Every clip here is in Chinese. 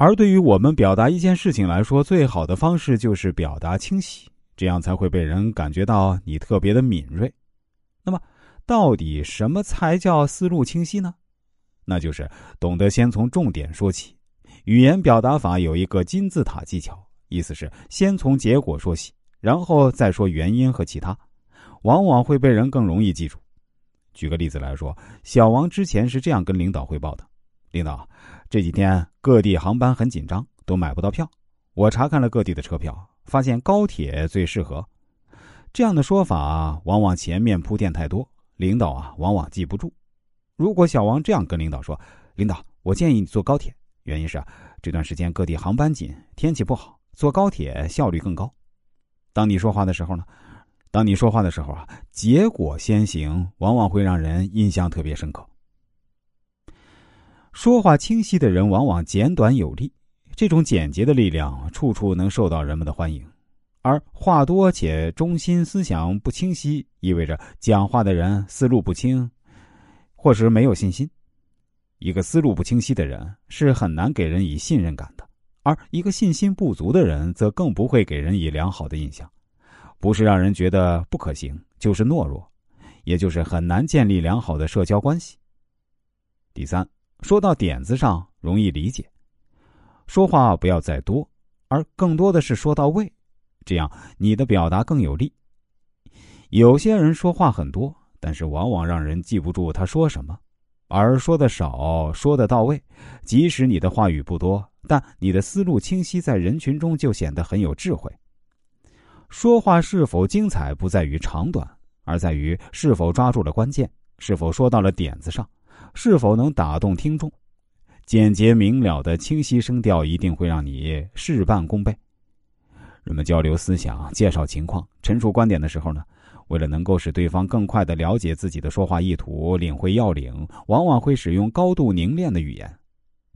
而对于我们表达一件事情来说，最好的方式就是表达清晰，这样才会被人感觉到你特别的敏锐。那么，到底什么才叫思路清晰呢？那就是懂得先从重点说起。语言表达法有一个金字塔技巧，意思是先从结果说起，然后再说原因和其他，往往会被人更容易记住。举个例子来说，小王之前是这样跟领导汇报的：“领导。”这几天各地航班很紧张，都买不到票。我查看了各地的车票，发现高铁最适合。这样的说法往往前面铺垫太多，领导啊往往记不住。如果小王这样跟领导说：“领导，我建议你坐高铁，原因是啊这段时间各地航班紧，天气不好，坐高铁效率更高。”当你说话的时候呢？当你说话的时候啊，结果先行，往往会让人印象特别深刻。说话清晰的人往往简短有力，这种简洁的力量处处能受到人们的欢迎。而话多且中心思想不清晰，意味着讲话的人思路不清，或是没有信心。一个思路不清晰的人是很难给人以信任感的，而一个信心不足的人则更不会给人以良好的印象，不是让人觉得不可行，就是懦弱，也就是很难建立良好的社交关系。第三。说到点子上容易理解，说话不要再多，而更多的是说到位，这样你的表达更有力。有些人说话很多，但是往往让人记不住他说什么，而说的少，说的到位。即使你的话语不多，但你的思路清晰，在人群中就显得很有智慧。说话是否精彩，不在于长短，而在于是否抓住了关键，是否说到了点子上。是否能打动听众？简洁明了的清晰声调一定会让你事半功倍。人们交流思想、介绍情况、陈述观点的时候呢，为了能够使对方更快的了解自己的说话意图、领会要领，往往会使用高度凝练的语言。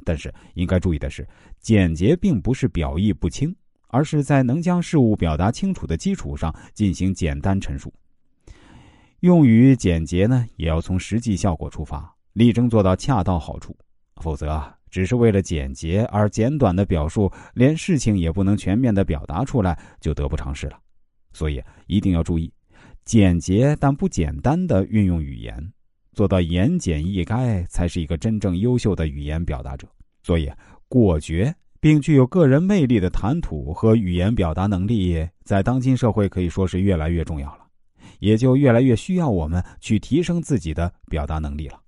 但是应该注意的是，简洁并不是表意不清，而是在能将事物表达清楚的基础上进行简单陈述。用语简洁呢，也要从实际效果出发。力争做到恰到好处，否则啊只是为了简洁而简短的表述，连事情也不能全面的表达出来，就得不偿失了。所以一定要注意，简洁但不简单的运用语言，做到言简意赅，才是一个真正优秀的语言表达者。所以，果决并具有个人魅力的谈吐和语言表达能力，在当今社会可以说是越来越重要了，也就越来越需要我们去提升自己的表达能力了。